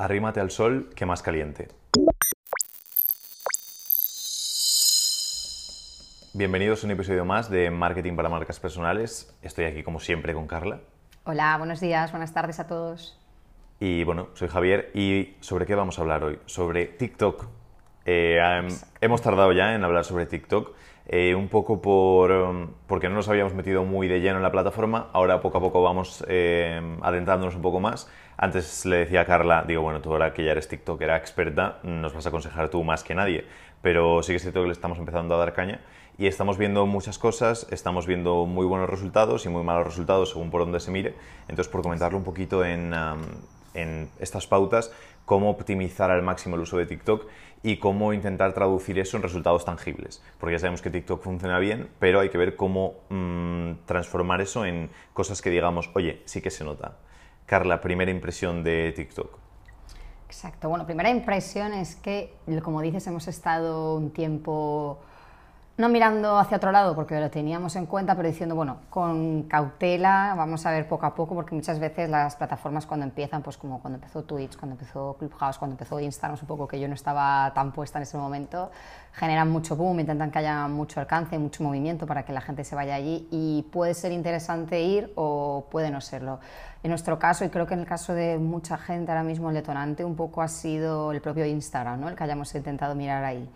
Arrímate al sol, que más caliente. Bienvenidos a un episodio más de Marketing para Marcas Personales. Estoy aquí como siempre con Carla. Hola, buenos días, buenas tardes a todos. Y bueno, soy Javier y ¿sobre qué vamos a hablar hoy? Sobre TikTok. Eh, hemos tardado ya en hablar sobre TikTok, eh, un poco por, um, porque no nos habíamos metido muy de lleno en la plataforma, ahora poco a poco vamos eh, adentrándonos un poco más antes le decía a Carla, digo, bueno, tú ahora que ya eres TikTokera experta, nos vas a aconsejar tú más que nadie, pero sí que es cierto que le estamos empezando a dar caña y estamos viendo muchas cosas, estamos viendo muy buenos resultados y muy malos resultados según por donde se mire. Entonces, por comentarlo un poquito en, en estas pautas, cómo optimizar al máximo el uso de TikTok y cómo intentar traducir eso en resultados tangibles. Porque ya sabemos que TikTok funciona bien, pero hay que ver cómo mm, transformar eso en cosas que digamos, oye, sí que se nota. Carla, primera impresión de TikTok. Exacto. Bueno, primera impresión es que, como dices, hemos estado un tiempo no mirando hacia otro lado porque lo teníamos en cuenta, pero diciendo, bueno, con cautela, vamos a ver poco a poco, porque muchas veces las plataformas cuando empiezan, pues como cuando empezó Twitch, cuando empezó Clubhouse, cuando empezó Instagram, un poco que yo no estaba tan puesta en ese momento, generan mucho boom, intentan que haya mucho alcance, mucho movimiento para que la gente se vaya allí y puede ser interesante ir o puede no serlo. En nuestro caso, y creo que en el caso de mucha gente ahora mismo, el detonante un poco ha sido el propio Instagram, ¿no? el que hayamos intentado mirar ahí.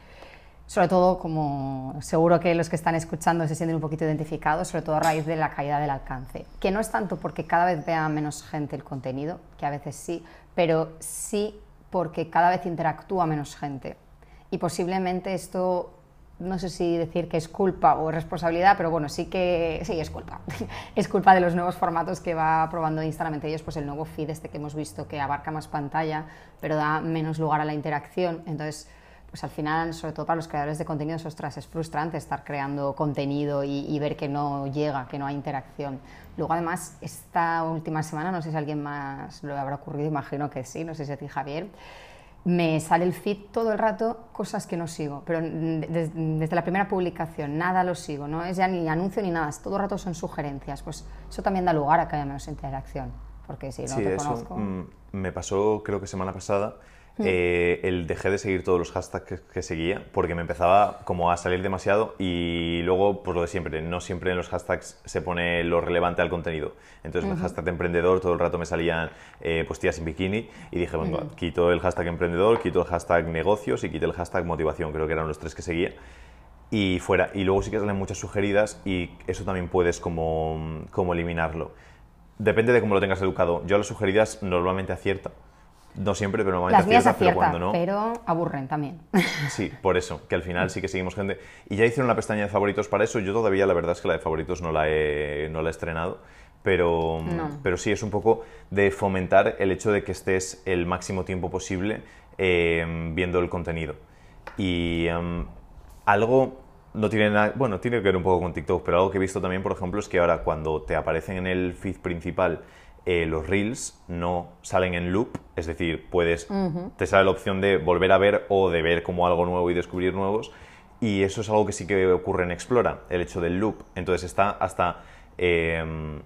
Sobre todo, como seguro que los que están escuchando se sienten un poquito identificados, sobre todo a raíz de la caída del alcance. Que no es tanto porque cada vez vea menos gente el contenido, que a veces sí, pero sí porque cada vez interactúa menos gente. Y posiblemente esto no sé si decir que es culpa o responsabilidad, pero bueno, sí que sí es culpa. es culpa de los nuevos formatos que va probando Instagram, entre ellos pues el nuevo feed este que hemos visto que abarca más pantalla, pero da menos lugar a la interacción. Entonces, pues al final, sobre todo para los creadores de contenido, ostras, es frustrante estar creando contenido y, y ver que no llega, que no hay interacción. Luego, además, esta última semana, no sé si a alguien más lo habrá ocurrido, imagino que sí, no sé si a ti, Javier, me sale el feed todo el rato cosas que no sigo, pero desde, la primera publicación nada lo sigo, no es ya ni anuncio ni nada, todo el rato son sugerencias, pues eso también da lugar a que haya menos interacción, porque si no sí, te eso, conozco... Mm, me pasó creo que semana pasada. Eh, el dejé de seguir todos los hashtags que, seguía porque me empezaba como a salir demasiado y luego pues lo de siempre, no siempre en los hashtags se pone lo relevante al contenido. Entonces el hashtag de emprendedor todo el rato me salían eh, pues tías en bikini y dije, bueno, quito el hashtag emprendedor, quito el hashtag negocios y quito el hashtag motivación, creo que eran los tres que seguía y fuera. Y luego sí que salen muchas sugeridas y eso también puedes como, como eliminarlo. Depende de cómo lo tengas educado. Yo las sugeridas normalmente acierta no siempre, pero normalmente Las acierta, pero cuando no. Pero aburren también. Sí, por eso, que al final sí que seguimos gente. Y ya hicieron la pestaña de favoritos para eso. Yo todavía, la verdad es que la de favoritos no la he, no la he estrenado. Pero, pero sí es un poco de fomentar el hecho de que estés el máximo tiempo posible eh, viendo el contenido. Y em, algo no tiene nada, bueno, tiene que ver un poco con TikTok, pero algo que he visto también, por ejemplo, es que ahora cuando te aparecen en el feed principal eh, los reels no salen en loop, es decir, puedes, te sale la opción de volver a ver o de ver como algo nuevo y descubrir nuevos, y eso es algo que sí que ocurre en Explora, el hecho del loop. Entonces está hasta em,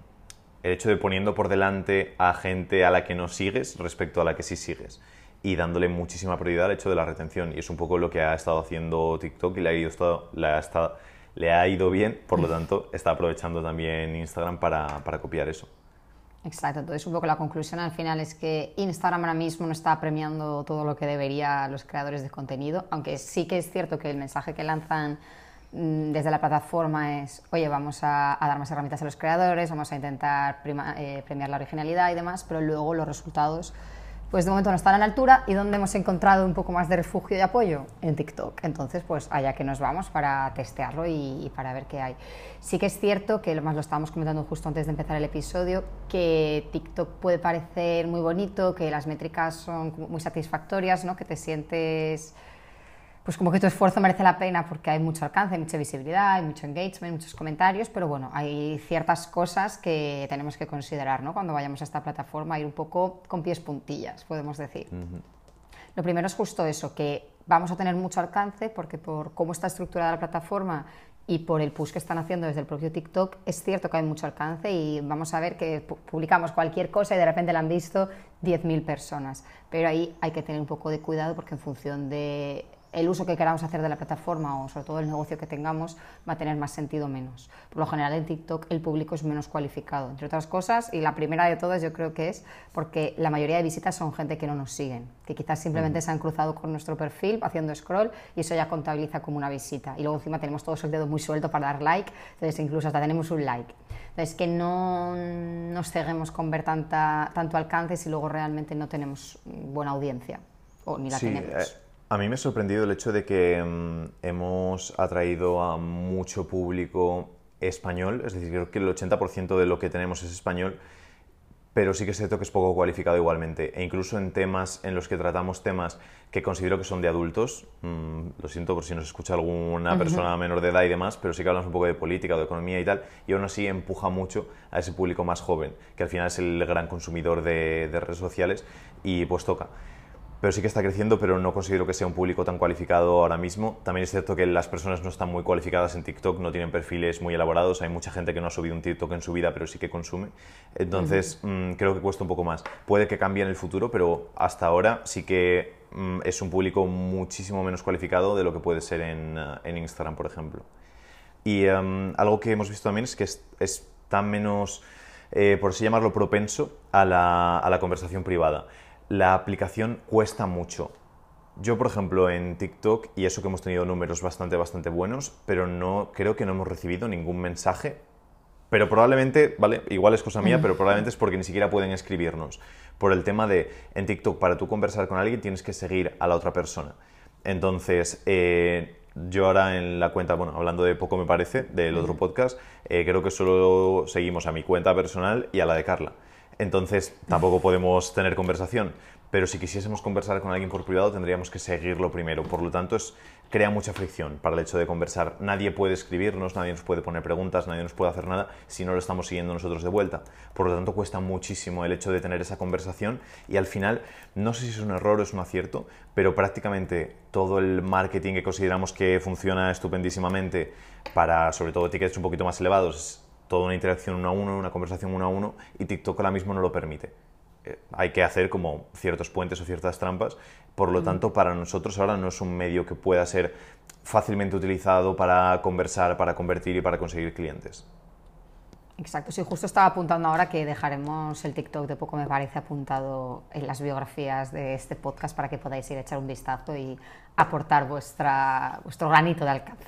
el hecho de poniendo por delante a gente a la que no sigues respecto a la que sí sigues y dándole muchísima prioridad al hecho de la retención. Y es un poco lo que ha estado haciendo TikTok y le ha ido, le ha estado, le ha ido bien, por lo tanto está aprovechando también Instagram para copiar eso. Exacto, entonces un poco la conclusión al final es que Instagram ahora mismo no está premiando todo lo que debería los creadores de contenido, aunque sí que es cierto que el mensaje que lanzan mm, desde la plataforma es, oye, vamos a, dar más herramientas a los creadores, vamos a intentar eh, premiar la originalidad y demás, pero luego los resultados pues de momento no están a la altura y donde hemos encontrado un poco más de refugio y apoyo en TikTok. Entonces, pues allá que nos vamos para testearlo y, para ver qué hay. Sí que es cierto, que lo más lo estábamos comentando justo antes de empezar el episodio, que TikTok puede parecer muy bonito, que las métricas son muy satisfactorias, ¿no? que te sientes pues como que tu esfuerzo merece la pena porque hay mucho alcance, hay mucha visibilidad, hay mucho engagement, muchos comentarios, pero bueno, hay ciertas cosas que tenemos que considerar ¿no? cuando vayamos a esta plataforma, ir un poco con pies puntillas, podemos decir. Lo primero es justo eso, que vamos a tener mucho alcance porque por cómo está estructurada la plataforma y por el push que están haciendo desde el propio TikTok, es cierto que hay mucho alcance y vamos a ver que publicamos cualquier cosa y de repente la han visto 10.000 personas. Pero ahí hay que tener un poco de cuidado porque en función de el uso que queramos hacer de la plataforma o sobre todo el negocio que tengamos va a tener más sentido menos. Por lo general en TikTok el público es menos cualificado, entre otras cosas, y la primera de todas yo creo que es porque la mayoría de visitas son gente que no nos siguen, que quizás simplemente se han cruzado con nuestro perfil haciendo scroll y eso ya contabiliza como una visita. Y luego encima tenemos todos el dedo muy suelto para dar like, entonces incluso hasta tenemos un like. Entonces que no nos ceguemos con ver tanta, tanto alcance si luego realmente no tenemos buena audiencia o ni la tenemos. Eh, a mí me ha sorprendido el hecho de que mm, hemos atraído a mucho público español, es decir, creo que el 80% de lo que tenemos es español, pero sí que es cierto que es poco cualificado igualmente. E incluso en temas en los que tratamos temas que considero que son de adultos, mm, lo siento por si nos escucha alguna persona menor de edad y demás, pero sí que hablamos un poco de política, de economía y tal, y aún así empuja mucho a ese público más joven, que al final es el gran consumidor de, de redes sociales y pues toca pero sí que está creciendo, pero no considero que sea un público tan cualificado ahora mismo. También es cierto que las personas no están muy cualificadas en TikTok, no tienen perfiles muy elaborados, hay mucha gente que no ha subido un TikTok en su vida, pero sí que consume. Entonces, mm, creo que cuesta un poco más. Puede que cambie en el futuro, pero hasta ahora sí que mm, es un público muchísimo menos cualificado de lo que puede ser en, uh, Instagram, por ejemplo. Y um, algo que hemos visto también es que es, tan menos, eh, por así llamarlo, propenso a la, a la conversación privada la aplicación cuesta mucho. Yo, por ejemplo, en TikTok, y eso que hemos tenido números bastante, bastante buenos, pero no creo que no hemos recibido ningún mensaje. Pero probablemente, ¿vale? Igual es cosa mía, pero probablemente es porque ni siquiera pueden escribirnos. Por el tema de, en TikTok, para tú conversar con alguien tienes que seguir a la otra persona. Entonces, eh, yo ahora en la cuenta, bueno, hablando de poco me parece, del otro podcast, eh, creo que solo seguimos a mi cuenta personal y a la de Carla entonces tampoco podemos tener conversación. Pero si quisiésemos conversar con alguien por privado, tendríamos que seguirlo primero. Por lo tanto, es, crea mucha fricción para el hecho de conversar. Nadie puede escribirnos, nadie nos puede poner preguntas, nadie nos puede hacer nada si no lo estamos siguiendo nosotros de vuelta. Por lo tanto, cuesta muchísimo el hecho de tener esa conversación y al final, no sé si es un error o es un acierto, pero prácticamente todo el marketing que consideramos que funciona estupendísimamente para, sobre todo, tickets un poquito más elevados, toda una interacción uno a uno, una conversación uno a uno, y TikTok ahora mismo no lo permite. Eh, hay que hacer como ciertos puentes o ciertas trampas, por lo tanto para nosotros ahora no es un medio que pueda ser fácilmente utilizado para conversar, para convertir y para conseguir clientes. Exacto, sí, justo estaba apuntando ahora que dejaremos el TikTok de poco me parece apuntado en las biografías de este podcast para que podáis ir a echar un vistazo y aportar vuestra, vuestro granito de alcance.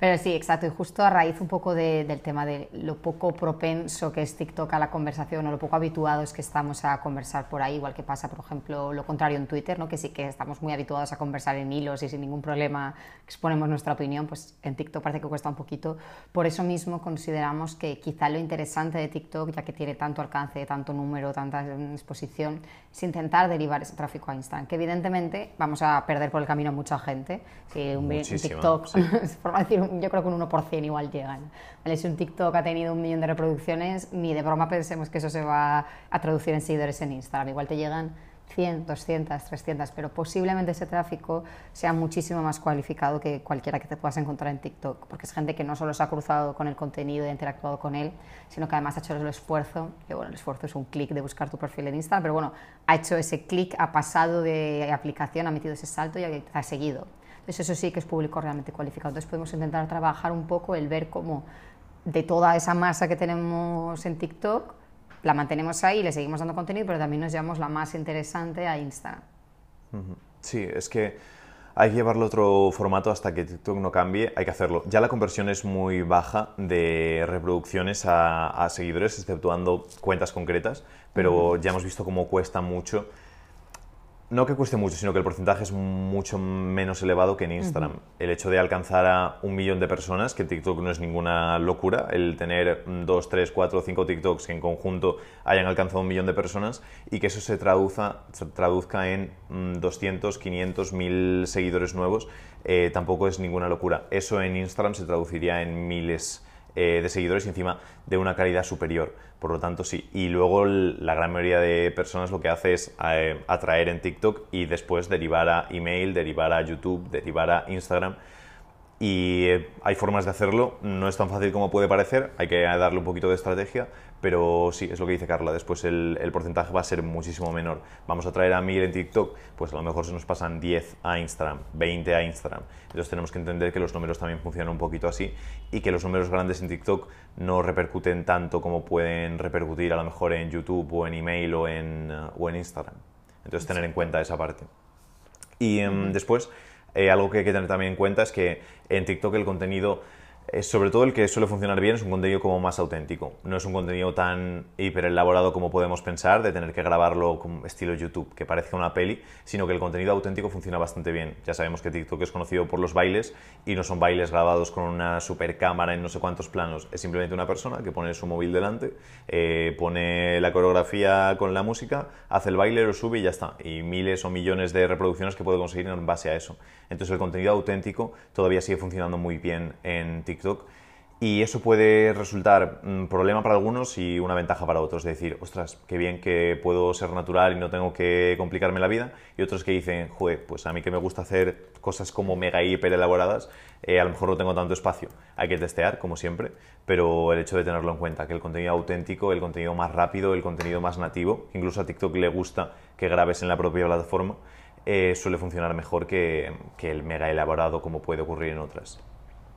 Pero sí, exacto. Y justo a raíz un poco del tema de lo poco propenso que es TikTok a la conversación o lo poco habituados que estamos a conversar por ahí, igual que pasa, por ejemplo, lo contrario en Twitter, ¿no? que sí que estamos muy habituados a conversar en hilos y sin ningún problema exponemos nuestra opinión, pues en TikTok parece que cuesta un poquito. Por eso mismo consideramos que quizá lo interesante de TikTok, ya que tiene tanto alcance, tanto número, tanta exposición, es intentar derivar ese tráfico a Instagram, que evidentemente vamos a perder por el camino a mucha gente. Si un, TikTok yo creo que un 1% igual llegan. Si un TikTok ha tenido un millón de reproducciones, ni de broma pensemos que eso se va a traducir en seguidores en Instagram. Igual te llegan 100, 200, 300, pero posiblemente ese tráfico sea muchísimo más cualificado que cualquiera que te puedas encontrar en TikTok, porque es gente que no solo se ha cruzado con el contenido y ha interactuado con él, sino que además ha hecho el esfuerzo, que bueno, el esfuerzo es un clic de buscar tu perfil en Instagram, pero bueno, ha hecho ese clic, ha pasado de aplicación, ha metido ese salto y ha seguido. Entonces eso sí que es público realmente cualificado. Entonces podemos intentar trabajar un poco el ver cómo de toda esa masa que tenemos en TikTok, la mantenemos ahí, le seguimos dando contenido, pero también nos llevamos la más interesante a Insta. Sí, es que hay que llevarlo otro formato hasta que TikTok no cambie, hay que hacerlo. Ya la conversión es muy baja de reproducciones a, seguidores, exceptuando cuentas concretas, pero ya hemos visto cómo cuesta mucho no que cueste mucho, sino que el porcentaje es mucho menos elevado que en Instagram. El hecho de alcanzar a un millón de personas, que TikTok no es ninguna locura, el tener dos, tres, cuatro, cinco TikToks que en conjunto hayan alcanzado un millón de personas y que eso se, traduzca en 200, 500, 1000 seguidores nuevos, eh, tampoco es ninguna locura. Eso en Instagram se traduciría en miles eh, de seguidores y encima de una calidad superior. Por lo tanto, sí. Y luego la gran mayoría de personas lo que hace es eh, atraer en TikTok y después derivar a email, derivar a YouTube, derivar a Instagram. Y eh, hay formas de hacerlo, no es tan fácil como puede parecer, hay que darle un poquito de estrategia, pero sí, es lo que dice Carla, después el, porcentaje va a ser muchísimo menor. Vamos a traer a mil en TikTok, pues a lo mejor se nos pasan 10 a Instagram, 20 a Instagram. Entonces tenemos que entender que los números también funcionan un poquito así y que los números grandes en TikTok no repercuten tanto como pueden repercutir a lo mejor en YouTube o en email o en, uh, o en Instagram. Entonces tener en cuenta esa parte. Y em, después, eh, algo que hay que tener también en cuenta es que en TikTok el contenido sobre todo el que suele funcionar bien es un contenido como más auténtico. No es un contenido tan hiper elaborado como podemos pensar, de tener que grabarlo como estilo YouTube, que parezca una peli, sino que el contenido auténtico funciona bastante bien. Ya sabemos que TikTok es conocido por los bailes y no son bailes grabados con una super cámara en no sé cuántos planos. Es simplemente una persona que pone su móvil delante, eh, pone la coreografía con la música, hace el baile, lo sube y ya está. Y miles o millones de reproducciones que puede conseguir en base a eso. Entonces el contenido auténtico todavía sigue funcionando muy bien en TikTok y eso puede resultar un problema para algunos y una ventaja para otros. De decir, ostras, qué bien que puedo ser natural y no tengo que complicarme la vida. Y otros que dicen, joder, pues a mí que me gusta hacer cosas como mega hiper elaboradas, eh, a lo mejor no tengo tanto espacio. Hay que testear, como siempre, pero el hecho de tenerlo en cuenta, que el contenido auténtico, el contenido más rápido, el contenido más nativo, incluso a TikTok le gusta que grabes en la propia plataforma, eh, suele funcionar mejor que el mega elaborado como puede ocurrir en otras.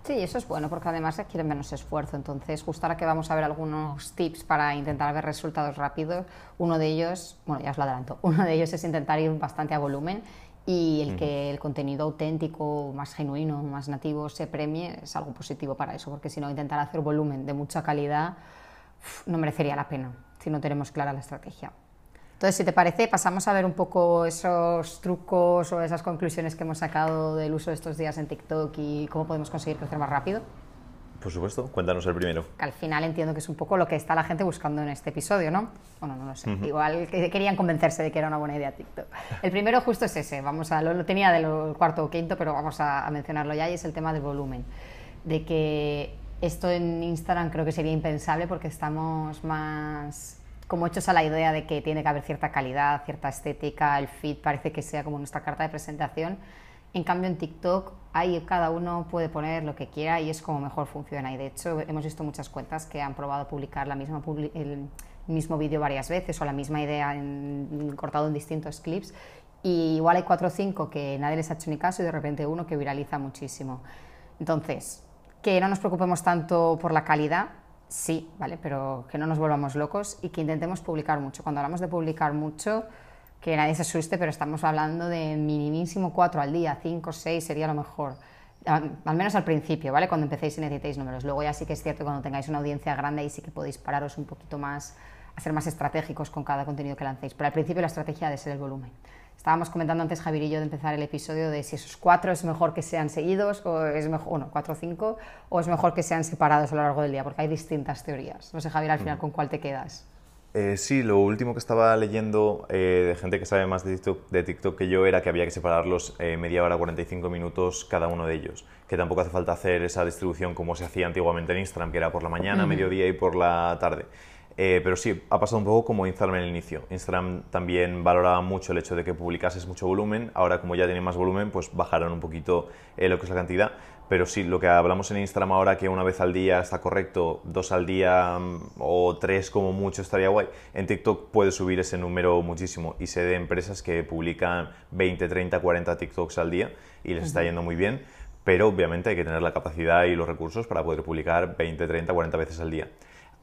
Sí, eso es bueno porque además requieren menos esfuerzo. Entonces, justo ahora que vamos a ver algunos tips para intentar ver resultados rápidos, uno de ellos, bueno, ya os lo adelanto, uno de ellos es intentar ir bastante a volumen y el que el contenido auténtico, más genuino, más nativo se premie es algo positivo para eso, porque si no, intentar hacer volumen de mucha calidad no merecería la pena si no tenemos clara la estrategia. Entonces, si te parece, pasamos a ver un poco esos trucos o esas conclusiones que hemos sacado del uso de estos días en TikTok y cómo podemos conseguir crecer más rápido. Por supuesto, cuéntanos el primero. Que al final entiendo que es un poco lo que está la gente buscando en este episodio, ¿no? Bueno, no lo sé. Igual querían convencerse de que era una buena idea TikTok. El primero justo es ese, vamos a, lo, tenía del cuarto o quinto, pero vamos a, a mencionarlo ya y es el tema del volumen. De que esto en Instagram creo que sería impensable porque estamos más como hechos a la idea de que tiene que haber cierta calidad, cierta estética, el feed parece que sea como nuestra carta de presentación. En cambio, en TikTok ahí cada uno puede poner lo que quiera y es como mejor funciona. Y de hecho, hemos visto muchas cuentas que han probado publicar la misma el mismo vídeo varias veces o la misma idea en, cortado en distintos clips. Y igual hay cuatro o cinco que nadie les ha hecho ni caso y de repente uno que viraliza muchísimo. Entonces, que no nos preocupemos tanto por la calidad, sí, ¿vale? Pero que no nos volvamos locos y que intentemos publicar mucho. Cuando hablamos de publicar mucho, que nadie se asuste, pero estamos hablando de minimísimo cuatro al día, cinco, seis sería lo mejor. Al menos al principio, ¿vale? Cuando empecéis y necesitéis números. Luego ya sí que es cierto cuando tengáis una audiencia grande ahí sí que podéis pararos un poquito más, a ser más estratégicos con cada contenido que lancéis. Pero al principio la estrategia ha de ser el volumen. Estábamos comentando antes, Javier y yo, de empezar el episodio de si esos cuatro es mejor que sean seguidos o es mejor, bueno, cuatro o cinco, o es mejor que sean separados a lo largo del día, porque hay distintas teorías. No sé, Javier, al final, ¿con cuál te quedas? Eh, sí, lo último que estaba leyendo eh, de gente que sabe más de TikTok, que yo era que había que separarlos eh, media hora, 45 minutos cada uno de ellos. Que tampoco hace falta hacer esa distribución como se hacía antiguamente en Instagram, que era por la mañana, mediodía y por la tarde. Eh, pero sí, ha pasado un poco como Instagram en el inicio. Instagram también valoraba mucho el hecho de que publicases mucho volumen. Ahora, como ya tiene más volumen, pues bajaron un poquito eh, lo que es la cantidad. Pero sí, lo que hablamos en Instagram ahora, que una vez al día está correcto, dos al día mm, o tres como mucho estaría guay. En TikTok puede subir ese número muchísimo. Y sé de empresas que publican 20, 30, 40 TikToks al día y les está yendo muy bien. Pero obviamente hay que tener la capacidad y los recursos para poder publicar 20, 30, 40 veces al día.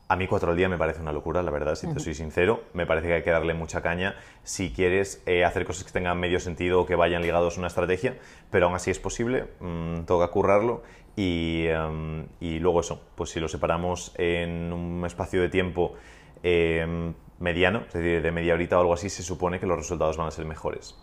A mí cuatro al día me parece una locura, la verdad, si te soy sincero. Me parece que hay que darle mucha caña si quieres eh, hacer cosas que tengan medio sentido o que vayan ligados a una estrategia, pero aún así es posible, mmm, toca currarlo y, em, y, luego eso, pues si lo separamos en un espacio de tiempo em, mediano, es decir, de media horita o algo así, se supone que los resultados van a ser mejores.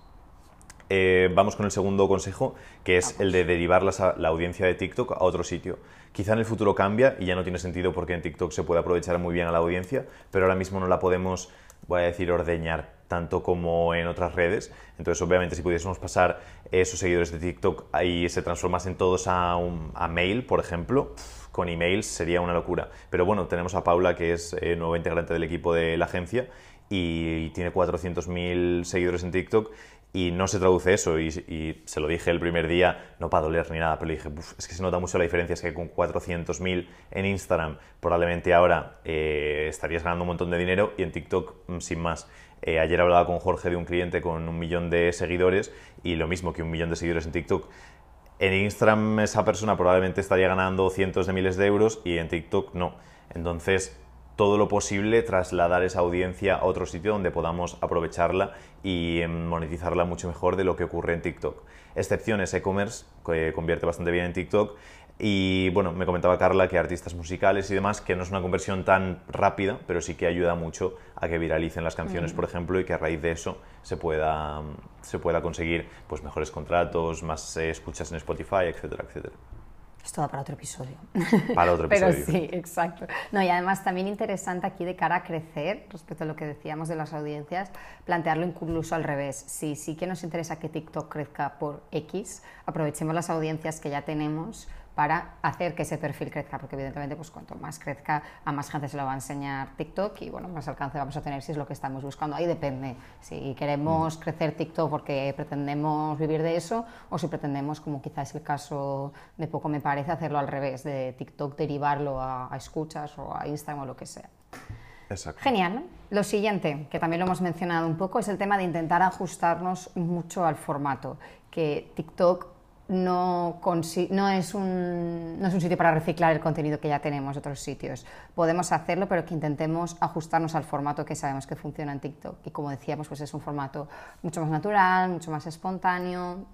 Eh, vamos con el segundo consejo, que es el de derivar la, la, audiencia de TikTok a otro sitio. Quizá en el futuro cambia y ya no tiene sentido porque en TikTok se puede aprovechar muy bien a la audiencia, pero ahora mismo no la podemos, voy a decir, ordeñar tanto como en otras redes. Entonces, obviamente, si pudiésemos pasar esos seguidores de TikTok y se transformasen todos a, a mail, por ejemplo, con emails sería una locura. Pero bueno, tenemos a Paula, que es eh, nuevo integrante del equipo de la agencia, y tiene 400.000 seguidores en TikTok y no se traduce eso. Y, se lo dije el primer día, no para doler ni nada, pero le dije, es que se nota mucho la diferencia, es que con 400.000 en Instagram probablemente ahora eh, estarías ganando un montón de dinero y en TikTok mm, sin más. Eh, ayer hablaba con Jorge de un cliente con un millón de seguidores y lo mismo que un millón de seguidores en TikTok. En Instagram esa persona probablemente estaría ganando cientos de miles de euros y en TikTok no. Entonces, todo lo posible trasladar esa audiencia a otro sitio donde podamos aprovecharla y em, monetizarla mucho mejor de lo que ocurre en TikTok. Excepciones e-commerce, que convierte bastante bien en TikTok, y bueno, me comentaba Carla que artistas musicales y demás, que no es una conversión tan rápida, pero sí que ayuda mucho a que viralicen las canciones, mm. por ejemplo, y que a raíz de eso se pueda, se pueda conseguir pues, mejores contratos, más eh, escuchas en Spotify, etcétera, etcétera. Esto va para otro episodio. Para otro episodio. Pero sí, exacto. No, y además también interesante aquí de cara a crecer, respecto a lo que decíamos de las audiencias, plantearlo incluso al revés. Si sí que nos interesa que TikTok crezca por X, aprovechemos las audiencias que ya tenemos para hacer que ese perfil crezca, porque evidentemente pues cuanto más crezca, a más gente se lo va a enseñar TikTok y bueno, más alcance vamos a tener si es lo que estamos buscando. Ahí depende si queremos mm. crecer TikTok porque pretendemos vivir de eso o si pretendemos, como quizás el caso de poco me parece, hacerlo al revés, de TikTok derivarlo a, escuchas o a Instagram o lo que sea. Exacto. Genial. Lo siguiente, que también lo hemos mencionado un poco, es el tema de intentar ajustarnos mucho al formato, que TikTok no, es un, no, es un, sitio para reciclar el contenido que ya tenemos de otros sitios. Podemos hacerlo, pero que intentemos ajustarnos al formato que sabemos que funciona en TikTok. Y como decíamos, pues es un formato mucho más natural, mucho más espontáneo,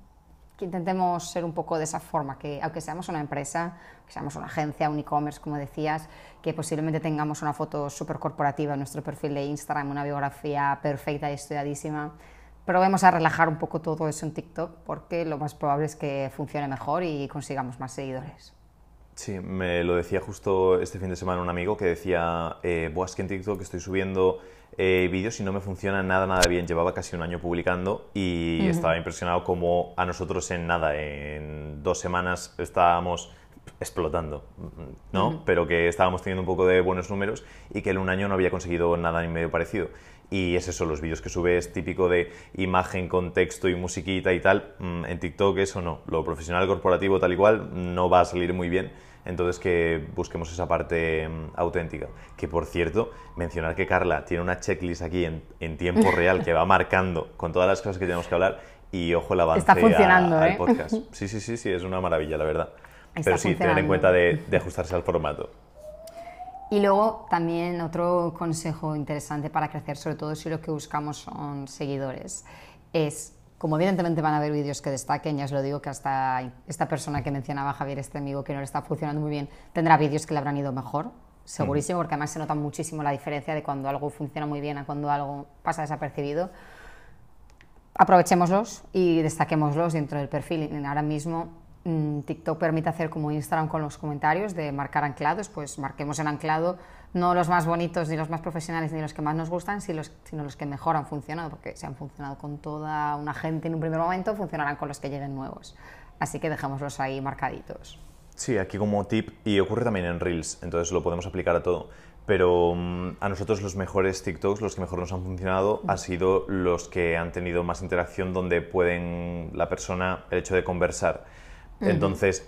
que intentemos ser un poco de esa forma, que aunque seamos una empresa, que seamos una agencia, un e-commerce, como decías, que posiblemente tengamos una foto súper corporativa en nuestro perfil de Instagram, una biografía perfecta y estudiadísima, probemos a relajar un poco todo eso en TikTok porque lo más probable es que funcione mejor y consigamos más seguidores. Sí, me lo decía justo este fin de semana un amigo que decía, eh, es que en TikTok estoy subiendo eh, vídeos y no me funciona nada, nada bien. Llevaba casi un año publicando y estaba impresionado como a nosotros en nada, en dos semanas estábamos explotando, ¿no? Pero que estábamos teniendo un poco de buenos números y que en un año no había conseguido nada ni medio parecido. Y es eso, los vídeos que sube es típico de imagen con texto y musiquita y tal. Mm, en TikTok eso no, lo profesional corporativo tal y cual no va a salir muy bien. Entonces que busquemos esa parte mm, auténtica. Que por cierto, mencionar que Carla tiene una checklist aquí en, tiempo real que va marcando con todas las cosas que tenemos que hablar y ojo el avance Está funcionando, al ¿eh? podcast. Sí, sí, sí, sí, es una maravilla, la verdad. Pero sí, tener en cuenta de ajustarse al formato. Y luego también otro consejo interesante para crecer, sobre todo si lo que buscamos son seguidores, es, como evidentemente van a haber vídeos que destaquen, ya os lo digo que hasta esta persona que mencionaba Javier, este amigo que no le está funcionando muy bien, tendrá vídeos que le habrán ido mejor, segurísimo, porque además se nota muchísimo la diferencia de cuando algo funciona muy bien a cuando algo pasa desapercibido. Aprovechémoslos y destaquémoslos dentro del perfil. Ahora mismo TikTok permite hacer como Instagram con los comentarios de marcar anclados, pues marquemos el anclado no los más bonitos ni los más profesionales ni los que más nos gustan, sino los, que mejor han funcionado, porque si han funcionado con toda una gente en un primer momento, funcionarán con los que lleguen nuevos. Así que dejémoslos ahí marcaditos. Sí, aquí como tip, y ocurre también en Reels, entonces lo podemos aplicar a todo. Pero mm, a nosotros los mejores TikToks, los que mejor nos han funcionado, han sido los que han tenido más interacción, donde pueden la persona, el hecho de conversar entonces,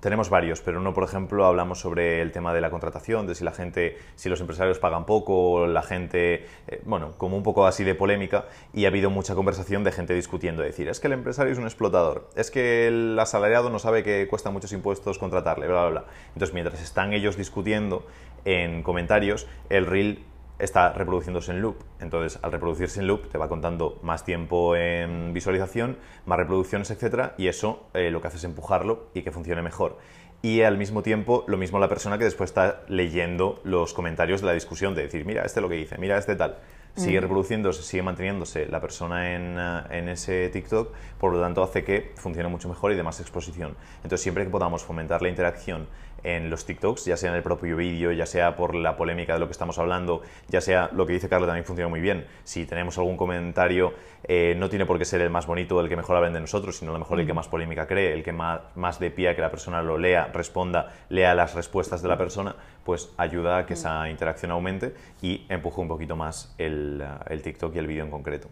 tenemos varios, pero uno, por ejemplo, hablamos sobre el tema de la contratación, de si la gente, si los empresarios pagan poco, la gente, eh, bueno, como un poco así de polémica, y ha habido mucha conversación de gente discutiendo, decir, es que el empresario es un explotador, es que el asalariado no sabe que cuesta muchos impuestos contratarle, bla, bla, bla. Entonces, mientras están ellos discutiendo en comentarios, el reel está reproduciéndose en loop. Entonces, al reproducirse en loop, te va contando más tiempo en visualización, más reproducciones, etcétera, y eso eh, lo que hace es empujarlo y que funcione mejor. Y al mismo tiempo, lo mismo la persona que después está leyendo los comentarios de la discusión, de decir, mira, este lo que dice, mira, este tal. Sigue mm. reproduciéndose, sigue manteniéndose la persona en, eh, en, ese TikTok, por lo tanto hace que funcione mucho mejor y de más exposición. Entonces, siempre que podamos fomentar la interacción en los TikToks, ya sea en el propio vídeo, ya sea por la polémica de lo que estamos hablando, ya sea lo que dice Carla también funciona muy bien. Si tenemos algún comentario, eh, no tiene por qué ser el más bonito el que mejor hablen de nosotros, sino a lo mejor el que más polémica cree, el que más, más de pie a que la persona lo lea, responda, lea las respuestas de la persona, pues ayuda a que esa interacción aumente y empuje un poquito más el, el TikTok y el vídeo en concreto.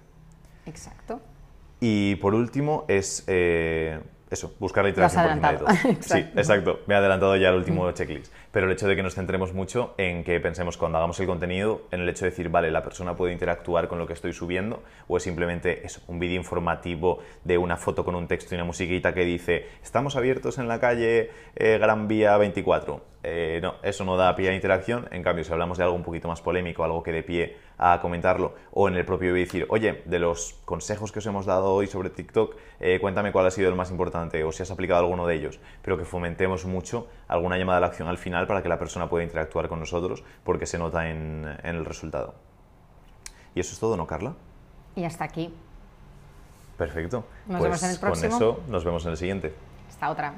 Exacto. Y por último es eh, eso, buscar la interacción por encima de todo. Sí, exacto. Me he adelantado ya el último mm. checklist. Pero el hecho de que nos centremos mucho en que pensemos cuando hagamos el contenido, en el hecho de decir, vale, la persona puede interactuar con lo que estoy subiendo, o es simplemente un vídeo informativo de una foto con un texto y una musiquita que dice, estamos abiertos en la calle eh, Gran Vía 24 eh, no, eso no da pie a interacción. En cambio, si hablamos de algo un poquito más polémico, algo que dé pie a comentarlo, o en el propio vídeo decir, oye, de los consejos que os hemos dado hoy sobre TikTok, eh, cuéntame cuál ha sido el más importante o si has aplicado alguno de ellos. Pero que fomentemos mucho alguna llamada a la acción al final para que la persona pueda interactuar con nosotros porque se nota en, el resultado. Y eso es todo, ¿no, Carla? Y hasta aquí. Perfecto. Nos vemos en el pues próximo. Con eso nos vemos en el siguiente. Hasta otra.